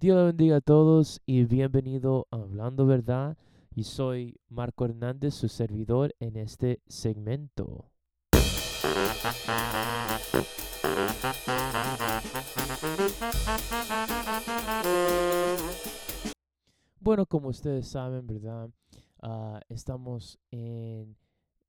Dios bendiga a todos y bienvenido a Hablando Verdad. Y soy Marco Hernández, su servidor en este segmento. Bueno, como ustedes saben, ¿verdad? Ah, estamos en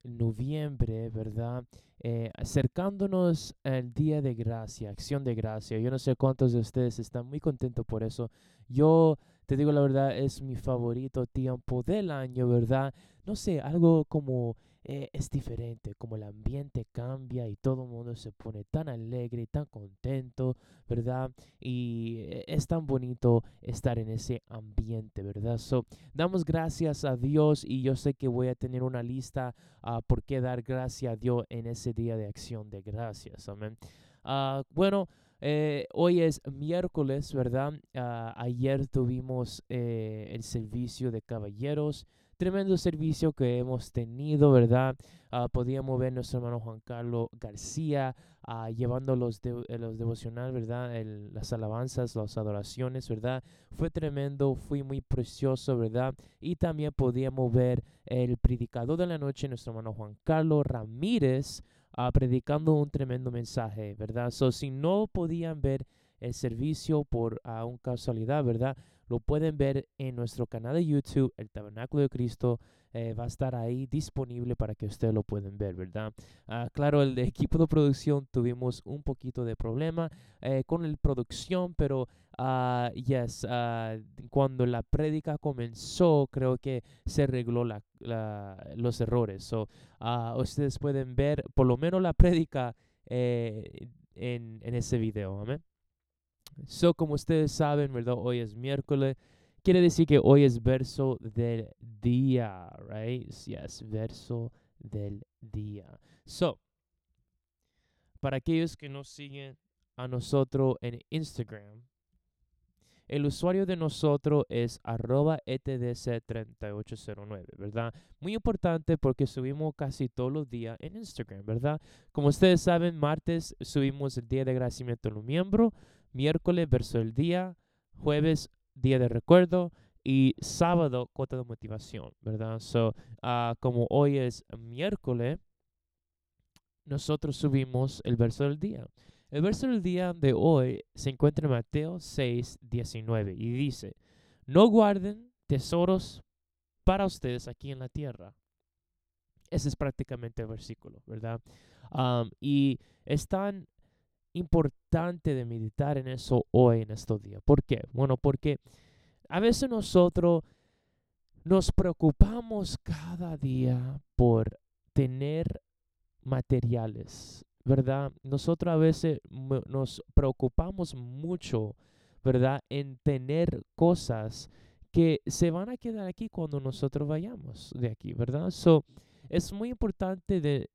noviembre, ¿verdad? Eh, acercándonos al Día de Gracia, Acción de Gracia. Yo no sé cuántos de ustedes están muy contentos por eso. Yo te digo la verdad, es mi favorito tiempo del año, ¿verdad? No sé, algo como eh, es diferente, como el ambiente cambia y todo el mundo se pone tan alegre y tan contento, ¿verdad? Y eh, es tan bonito estar en ese ambiente, ¿verdad? So, damos gracias a Dios y yo sé que voy a tener una lista uh, por qué dar gracias a Dios en ese día de acción de gracias, amén. Uh, bueno, eh, hoy es miércoles, ¿verdad? Uh, ayer tuvimos eh, el servicio de caballeros tremendo servicio que hemos tenido, ¿verdad? Uh, podíamos ver nuestro hermano Juan Carlos García uh, llevando los, de, los devocionales, ¿verdad? El, las alabanzas, las adoraciones, ¿verdad? Fue tremendo, fue muy precioso, ¿verdad? Y también podíamos ver el predicador de la noche, nuestro hermano Juan Carlos Ramírez, uh, predicando un tremendo mensaje, ¿verdad? So, si no podían ver el servicio por uh, un casualidad, ¿verdad? Lo pueden ver en nuestro canal de YouTube, el Tabernáculo de Cristo. Eh, va a estar ahí disponible para que ustedes lo puedan ver, ¿verdad? Uh, claro, el equipo de producción tuvimos un poquito de problema eh, con la producción, pero uh, yes, uh, cuando la prédica comenzó, creo que se arregló la, la, los errores. So, ustedes pueden ver por lo menos la prédica eh, en, en ese video, amén. So, como ustedes saben, ¿verdad? Hoy es miércoles. Quiere decir que hoy es verso del día, right? Yes, verso del día. So, para aquellos que nos siguen a nosotros en Instagram, el usuario de nosotros es arroba etdc3809, ¿verdad? Muy importante porque subimos casi todos los días en Instagram, ¿verdad? Como ustedes saben, martes subimos el día de agradecimiento a los miembros, miércoles verso del día, jueves día de recuerdo y sábado cuota de motivación, ¿verdad? So, uh, como hoy es miércoles, nosotros subimos el verso del día. El verso del día de hoy se encuentra en Mateo 6, 19 y dice, no guarden tesoros para ustedes aquí en la tierra. Ese es prácticamente el versículo, ¿verdad? Um, y es tan importante de meditar en eso hoy, en estos días. ¿Por qué? Bueno, porque a veces nosotros nos preocupamos cada día por tener materiales, ¿verdad? Nosotros a veces nos preocupamos mucho, ¿verdad? En tener cosas que se van a quedar aquí cuando nosotros vayamos de aquí, ¿verdad? So, es muy importante de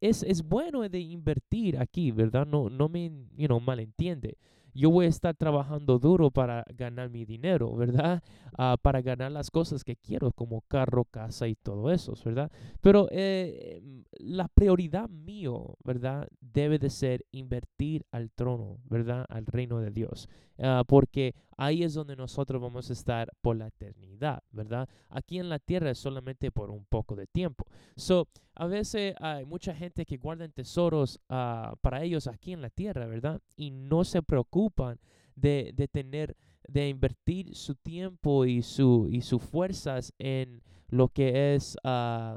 es, es bueno de invertir aquí, ¿verdad? No, no me you know, malentiende. Yo voy a estar trabajando duro para ganar mi dinero, ¿verdad? Uh, para ganar las cosas que quiero, como carro, casa y todo eso, ¿verdad? Pero eh, la prioridad mío, ¿verdad? Debe de ser invertir al trono, ¿verdad? Al reino de Dios. Uh, porque ahí es donde nosotros vamos a estar por la eternidad, ¿verdad? Aquí en la tierra es solamente por un poco de tiempo. So, a veces hay mucha gente que guarda tesoros uh, para ellos aquí en la tierra, ¿verdad? Y no se preocupan de, de tener, de invertir su tiempo y, su, y sus fuerzas en lo que es, uh,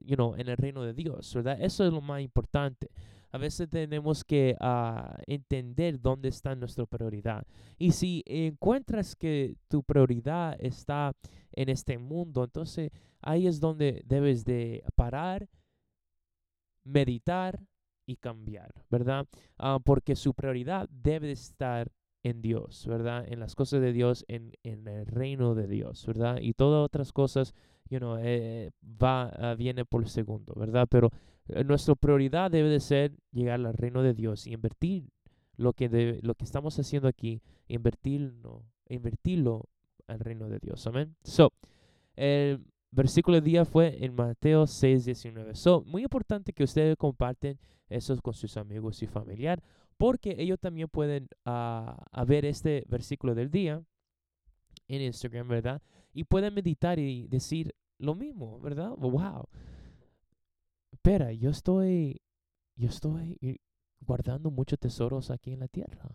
you know, en el reino de Dios, ¿verdad? Eso es lo más importante. A veces tenemos que uh, entender dónde está nuestra prioridad. Y si encuentras que tu prioridad está en este mundo, entonces ahí es donde debes de parar, meditar y cambiar, ¿verdad? Uh, porque su prioridad debe estar en Dios, ¿verdad? En las cosas de Dios, en, en el reino de Dios, ¿verdad? Y todas otras cosas, you know, eh, va, uh, viene por segundo, ¿verdad? Pero nuestra prioridad debe de ser llegar al reino de Dios y invertir lo que, debe, lo que estamos haciendo aquí, invertirlo, invertirlo al reino de Dios, amén. So, el versículo del día fue en Mateo 6, 19. So, muy importante que ustedes comparten eso con sus amigos y familiares porque ellos también pueden ah, ver este versículo del día en Instagram, ¿verdad? Y pueden meditar y decir lo mismo, ¿verdad? Wow. Espera, yo estoy, yo estoy guardando muchos tesoros aquí en la tierra.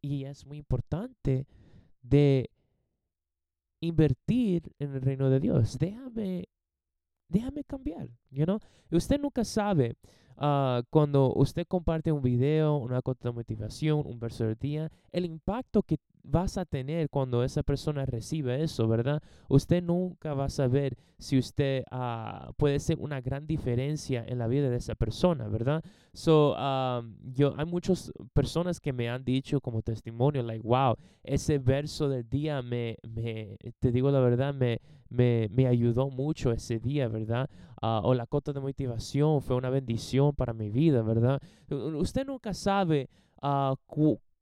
Y es muy importante de invertir en el reino de Dios. Déjame, déjame cambiar, you know? Usted nunca sabe uh, cuando usted comparte un video, una cuota de motivación, un verso del día, el impacto que vas a tener cuando esa persona recibe eso, ¿verdad? Usted nunca va a saber si usted uh, puede ser una gran diferencia en la vida de esa persona, ¿verdad? So, yo, hay muchas personas que me han dicho como testimonio, like, wow, ese verso del día me, me te digo la verdad, me, me, me ayudó mucho ese día, ¿verdad? Uh, o la cota de motivación fue una bendición para mi vida, ¿verdad? Usted nunca sabe uh,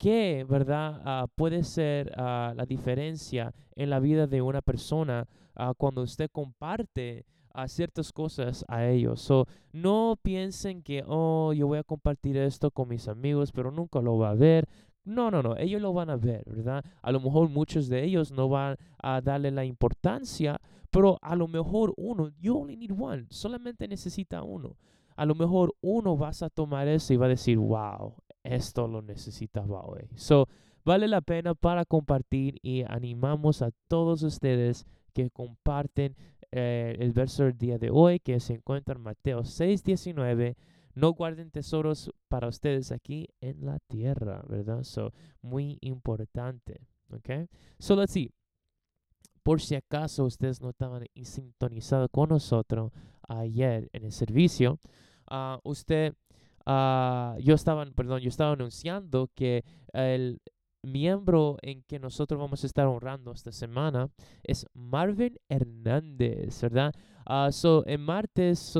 qué, ¿verdad? Uh, puede ser la diferencia en la vida de una persona cuando usted comparte ciertas cosas a ellos. No piensen que, oh, yo voy a compartir esto con mis amigos, pero nunca lo va a ver. No, no, no, ellos lo van a ver, ¿verdad? A lo mejor muchos de ellos no van a darle la importancia, pero a lo mejor uno, you only need one, solamente necesita uno. A lo mejor uno vas a tomar eso y va a decir, wow, esto lo necesitaba hoy. So, vale la pena para compartir y animamos a todos ustedes que comparten eh, el verso del día de hoy que se encuentra en Mateo 6:19 no guarden tesoros para ustedes aquí en la tierra, ¿verdad? So, muy importante, ¿ok? So, let's see. Por si acaso ustedes no estaban sintonizados con nosotros ayer en el servicio, uh, usted, uh, yo estaba, perdón, yo estaba anunciando que el miembro en que nosotros vamos a estar honrando esta semana es Marvin Hernández, ¿verdad? Uh, so, en martes,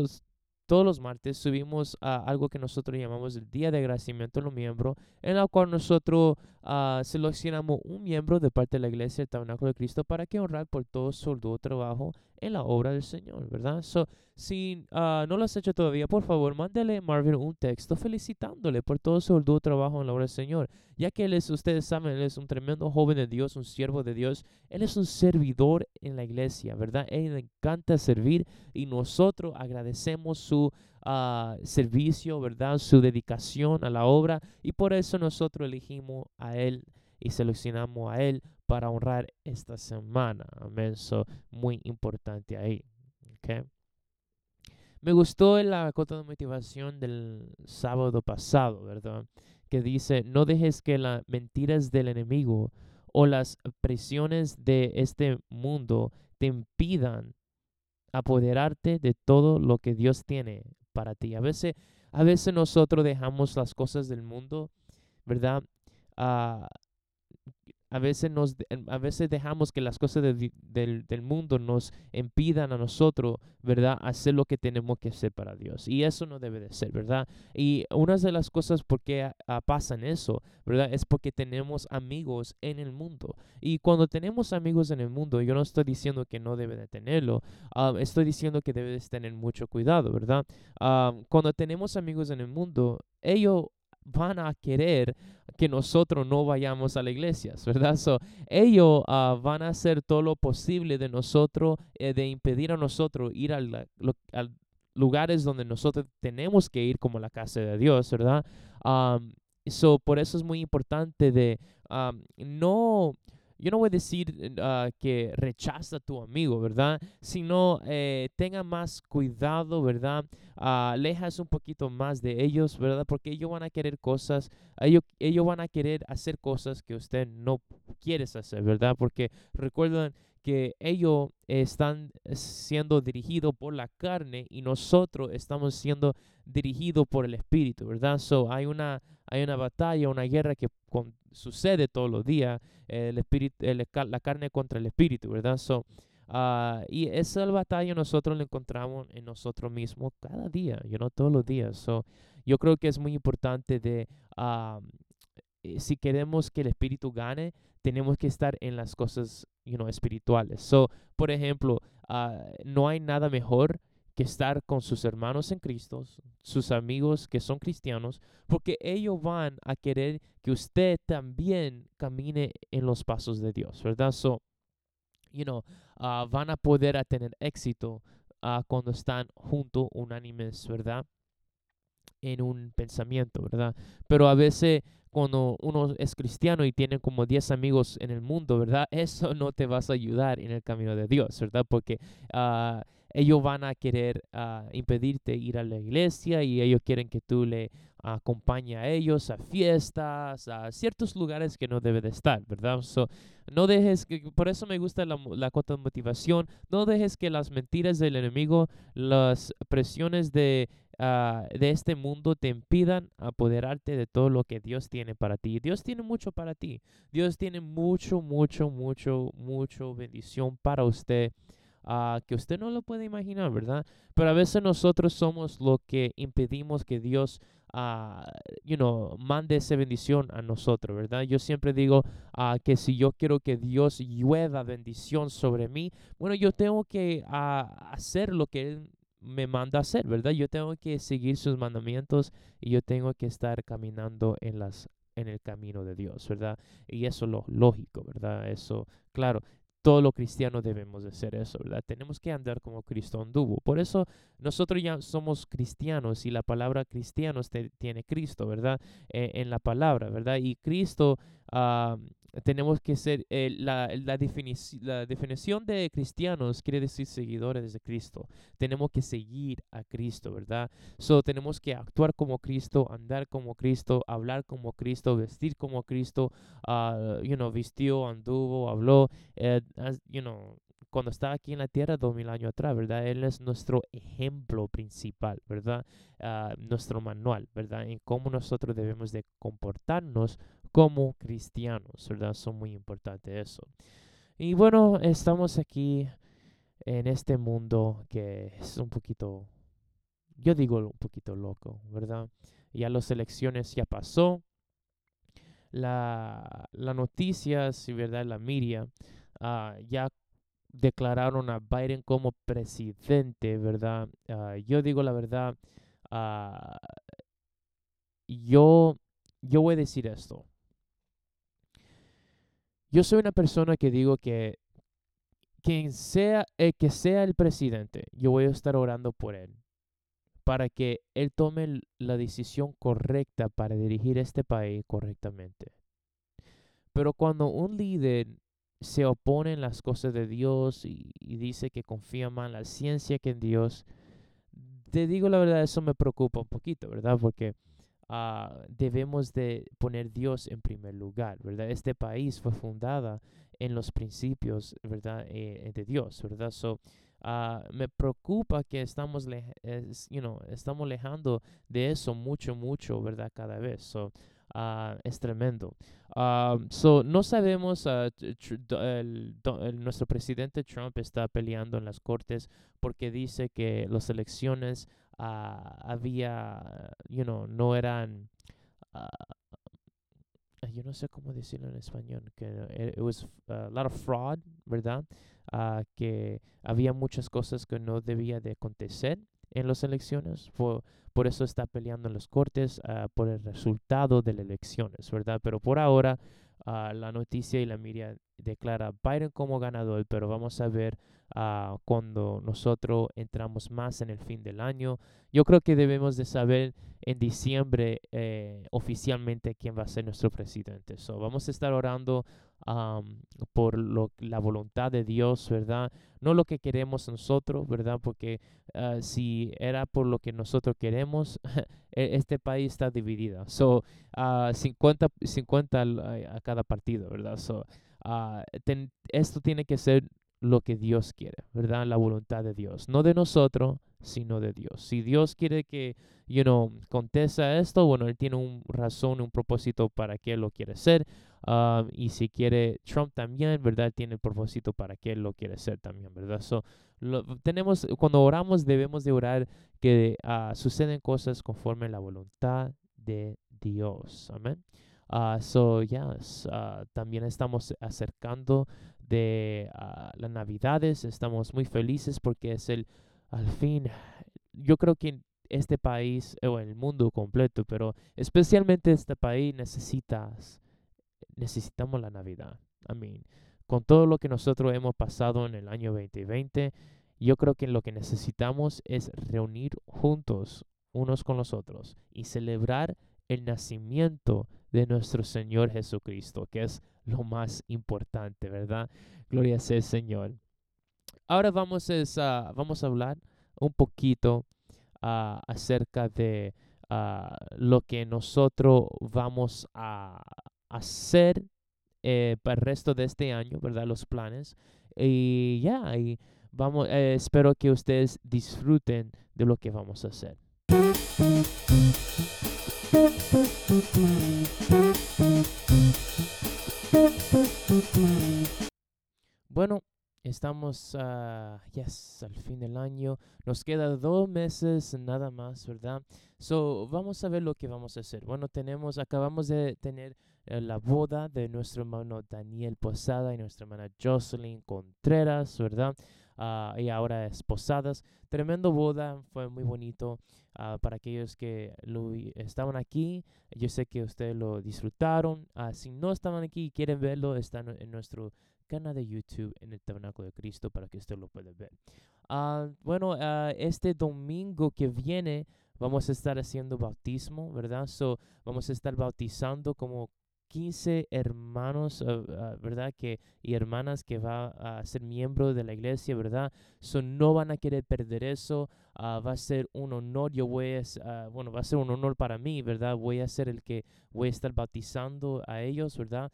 todos los martes subimos a algo que nosotros llamamos el Día de Agradecimiento a los miembros, en la cual nosotros uh, seleccionamos un miembro de parte de la Iglesia del Tabernáculo de Cristo para que honrar por todo su duro trabajo en la obra del Señor, ¿verdad? So, si uh, no lo has hecho todavía, por favor, mándale a Marvin un texto felicitándole por todo su duro trabajo en la obra del Señor, ya que él es, ustedes saben, él es un tremendo joven de Dios, un siervo de Dios, él es un servidor en la iglesia, ¿verdad? Él le encanta servir y nosotros agradecemos su uh, servicio, ¿verdad? Su dedicación a la obra y por eso nosotros elegimos a él y seleccionamos a él para honrar esta semana. Amén. So, muy importante ahí. Okay. Me gustó la cota de motivación del sábado pasado, ¿verdad? Que dice, no dejes que las mentiras del enemigo o las presiones de este mundo te impidan apoderarte de todo lo que Dios tiene para ti. A veces, a veces nosotros dejamos las cosas del mundo, ¿verdad? Uh, a veces, nos, a veces dejamos que las cosas del, del, mundo nos impidan a nosotros, ¿verdad?, hacer lo que tenemos que hacer para Dios. Y eso no debe de ser, ¿verdad? Y una de las cosas por qué pasan eso, ¿verdad?, es porque tenemos amigos en el mundo. Y cuando tenemos amigos en el mundo, yo no estoy diciendo que no debe de tenerlo, ah, estoy diciendo que debes tener mucho cuidado, ¿verdad? Ah, cuando tenemos amigos en el mundo, ellos van a querer que nosotros no vayamos a la iglesia, ¿verdad? So, ellos uh, van a hacer todo lo posible de nosotros, eh, de impedir a nosotros ir a lugares donde nosotros tenemos que ir, como la casa de Dios, ¿verdad? Um, so, por eso es muy importante de um, no yo no voy a decir uh, que rechaza a tu amigo, ¿verdad? Sino eh, tenga más cuidado, ¿verdad? Uh, alejas un poquito más de ellos, ¿verdad? Porque ellos van a querer cosas, ellos, ellos van a querer hacer cosas que usted no quiere hacer, ¿verdad? Porque recuerden que ellos están siendo dirigidos por la carne y nosotros estamos siendo dirigidos por el espíritu, ¿verdad? So, hay una hay una batalla, una guerra que sucede todos los días, el espíritu, la carne contra el espíritu, ¿verdad? So, uh, y esa batalla nosotros la encontramos en nosotros mismos cada día, you know, todos los días. So, yo creo que es muy importante de, uh, si queremos que el espíritu gane, tenemos que estar en las cosas you know, espirituales. So, por ejemplo, uh, no hay nada mejor que estar con sus hermanos en Cristo, sus amigos que son cristianos, porque ellos van a querer que usted también camine en los pasos de Dios, ¿verdad? So, you know, ah, van a poder tener éxito uh, cuando están juntos, unánimes, ¿verdad? En un pensamiento, ¿verdad? Pero a veces cuando uno es cristiano y tiene como 10 amigos en el mundo, ¿verdad? Eso no te vas a ayudar en el camino de Dios, ¿verdad? Porque uh, ellos van a querer uh, impedirte ir a la iglesia y ellos quieren que tú le acompañes a ellos a fiestas, a ciertos lugares que no debe de estar, ¿verdad? So, no dejes que, por eso me gusta la, la de motivación, no dejes que las mentiras del enemigo, las presiones de Uh, de este mundo te impidan apoderarte de todo lo que Dios tiene para ti. Dios tiene mucho para ti. Dios tiene mucho, mucho, mucho, mucho bendición para usted. Uh, que usted no lo puede imaginar, ¿verdad? Pero a veces nosotros somos lo que impedimos que Dios, uh, you know, mande esa bendición a nosotros, ¿verdad? Yo siempre digo que si yo quiero que Dios llueva bendición sobre mí, bueno, yo tengo que hacer lo que Él me manda a hacer, ¿verdad? Yo tengo que seguir sus mandamientos y yo tengo que estar caminando en las en el camino de Dios, ¿verdad? Y eso es lo lógico, ¿verdad? Eso, claro, todos los cristianos debemos de hacer eso, ¿verdad? Tenemos que andar como Cristo anduvo. Por eso nosotros ya somos cristianos y la palabra cristianos tiene Cristo, ¿verdad? Eh, en la palabra, ¿verdad? Y Cristo uh, tenemos que ser, eh, la, la, la, definición de cristianos quiere decir seguidores de Cristo. Tenemos que seguir a Cristo, ¿verdad? So, tenemos que actuar como Cristo, andar como Cristo, hablar como Cristo, vestir como Cristo, uh, you know, vistió, anduvo, habló, uh, you know, cuando estaba aquí en la tierra dos mil años atrás, ¿verdad? Él es nuestro ejemplo principal, ¿verdad? Uh, nuestro manual, ¿verdad? En cómo nosotros debemos de comportarnos como cristianos, ¿verdad? Son muy importantes eso. Y bueno, estamos aquí en este mundo que es un poquito, yo digo un poquito loco, ¿verdad? Ya las elecciones ya pasó. La, la noticias y verdad la media uh, ya declararon a Biden como presidente, ¿verdad? Uh, yo digo la verdad, uh, yo, yo voy a decir esto. Yo soy una persona que digo que quien sea el que sea el presidente, yo voy a estar orando por él para que él tome la decisión correcta para dirigir este país correctamente. Pero cuando un líder se opone en las cosas de Dios y, dice que confía más en la ciencia que en Dios, te digo la verdad, eso me preocupa un poquito, ¿verdad? Porque Ah, debemos de poner Dios en primer lugar, ¿verdad? Este país fue fundada en los principios, ¿verdad? Eh, de Dios, ¿verdad? So, uh, me preocupa que estamos, you know, estamos alejando de eso mucho, mucho, ¿verdad? Cada vez. So, Uh, es tremendo. so, no sabemos, el, nuestro presidente Trump está peleando en las cortes porque dice que las elecciones uh, había, you know, no eran, uh, yo no sé cómo decirlo en español, que it, was a lot of fraud, ¿verdad? Uh, que había muchas cosas que no debía de acontecer en las elecciones. Por, por eso está peleando en los cortes por el resultado de las elecciones, ¿verdad? Pero por ahora la noticia y la media declara Biden como ganador, pero vamos a ver uh, cuando nosotros entramos más en el fin del año. Yo creo que debemos de saber en diciembre eh, oficialmente quién va a ser nuestro presidente. So, vamos a estar orando por lo, la voluntad de Dios, ¿verdad? No lo que queremos nosotros, ¿verdad? Porque ah, si era por lo que nosotros queremos, e, este país está dividido. So, 50, 50 a, cada partido, ¿verdad? So, uh, esto tiene que ser lo que Dios quiere, ¿verdad? La voluntad de Dios, no de nosotros, sino de Dios. Si Dios quiere que, you know, contesta esto, bueno, Él tiene un razón, un propósito para que Él lo quiere hacer. Um, y si quiere Trump también, ¿verdad? Tiene el propósito para que Él lo quiere hacer también, ¿verdad? So, lo, tenemos, cuando oramos debemos de orar que uh, suceden cosas conforme a la voluntad de Dios. Amén. Uh, so, yes, uh, también estamos acercando de uh, las navidades. Estamos muy felices porque es el al fin, yo creo que este país, o el mundo completo, pero especialmente este país necesitas, necesitamos la Navidad. I mean, con todo lo que nosotros hemos pasado en el año 2020, yo creo que lo que necesitamos es reunir juntos unos con los otros y celebrar el nacimiento de nuestro Señor Jesucristo, que es lo más importante, ¿verdad? Gloria sea el Señor. Ahora vamos a, vamos a hablar un poquito ah, acerca de ah, lo que nosotros vamos a hacer eh, para el resto de este año, ¿verdad? Los planes. Y ya, y vamos, eh, espero que ustedes disfruten de lo que vamos a hacer. Bueno, estamos uh, yes, al fin del año. Nos queda dos meses nada más, ¿verdad? So, vamos a ver lo que vamos a hacer. Bueno, tenemos, acabamos de tener eh, la boda de nuestro hermano Daniel Posada y nuestra hermana Jocelyn Contreras, ¿verdad? Uh, y ahora esposadas. Tremendo boda, fue muy bonito. Uh, para aquellos que lo, estaban aquí, yo sé que ustedes lo disfrutaron. Uh, si no estaban aquí y quieren verlo, están en nuestro canal de YouTube en el Tabernáculo de Cristo para que usted lo pueda ver. bueno, este domingo que viene vamos a estar haciendo bautismo, ¿verdad? So, vamos a estar bautizando como 15 hermanos, uh, uh, ¿verdad? Que, y hermanas que va a ser miembro de la iglesia, ¿verdad? So, no van a querer perder eso. Uh, va a ser un honor. Yo voy a, bueno, va a ser un honor para mí, ¿verdad? Voy a ser el que voy a estar bautizando a ellos, ¿verdad?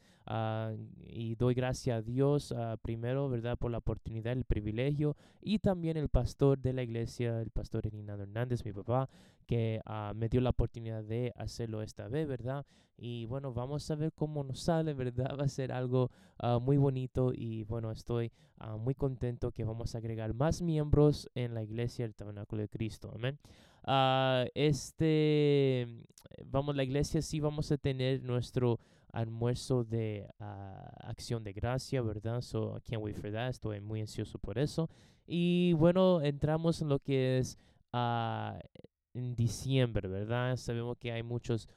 y doy gracias a Dios primero, ¿verdad? Por la oportunidad, el privilegio. Y también el pastor de la iglesia, el pastor Hernando Hernández, mi papá, que me dio la oportunidad de hacerlo esta vez, ¿verdad? Y bueno, vamos a ver cómo nos sale, ¿verdad? Va a ser algo muy bonito y bueno, estoy muy contento que vamos a agregar más miembros en la iglesia del Tabernáculo de Cristo. Amén. Uh, este, vamos, la iglesia sí vamos a tener nuestro almuerzo de acción de gracia, ¿verdad? So, I can't wait for that. Estoy muy ansioso por eso. Y bueno, entramos en lo que es en diciembre, ¿verdad? Sabemos que hay muchos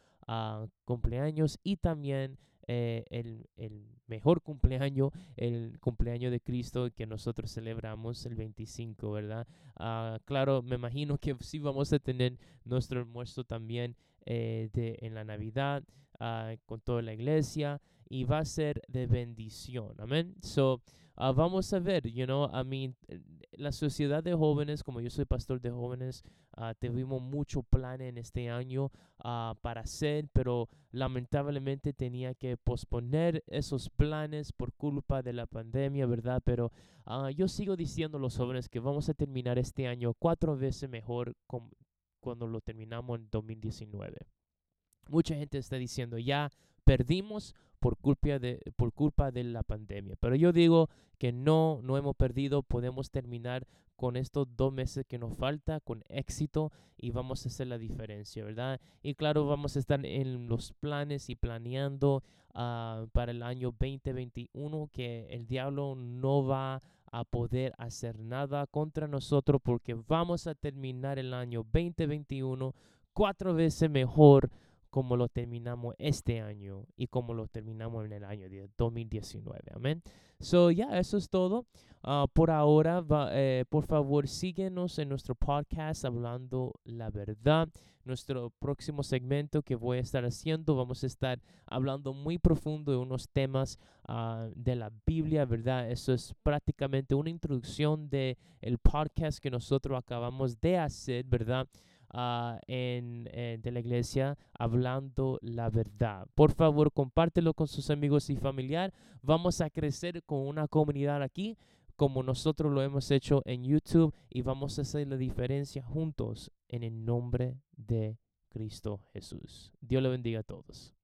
cumpleaños y también eh, el, el, mejor cumpleaños, el cumpleaños de Cristo que nosotros celebramos el 25, ¿verdad? Ah, claro, me imagino que sí vamos a tener nuestro almuerzo también eh, de, en la Navidad ah, con toda la iglesia y va a ser de bendición, amén. So, uh, vamos a ver, you know, I mean, la sociedad de jóvenes, como yo soy pastor de jóvenes, uh, tuvimos mucho plan en este año uh, para hacer, pero lamentablemente tenía que posponer esos planes por culpa de la pandemia, ¿verdad? Pero yo sigo diciendo a los jóvenes que vamos a terminar este año cuatro veces mejor cuando lo terminamos en 2019. Mucha gente está diciendo, ya perdimos por culpa de, por culpa de la pandemia. Pero yo digo que no, no hemos perdido, podemos terminar con estos dos meses que nos falta con éxito y vamos a hacer la diferencia, ¿verdad? Y claro, vamos a estar en los planes y planeando ah, para el año 2021 que el diablo no va a poder hacer nada contra nosotros porque vamos a terminar el año 2021 cuatro veces mejor como lo terminamos este año y como lo terminamos en el año de 2019. Amén. So, ya, eso es todo. Ah, por ahora, eh, por favor, síguenos en nuestro podcast Hablando la Verdad. Nuestro próximo segmento que voy a estar haciendo, vamos a estar hablando muy profundo de unos temas ah, de la Biblia, ¿verdad? Eso es prácticamente una introducción de el podcast que nosotros acabamos de hacer, ¿verdad? Ah, en, de la iglesia hablando la verdad. Por favor, compártelo con sus amigos y familiar. Vamos a crecer con una comunidad aquí como nosotros lo hemos hecho en YouTube y vamos a hacer la diferencia juntos en el nombre de Cristo Jesús. Dios le bendiga a todos.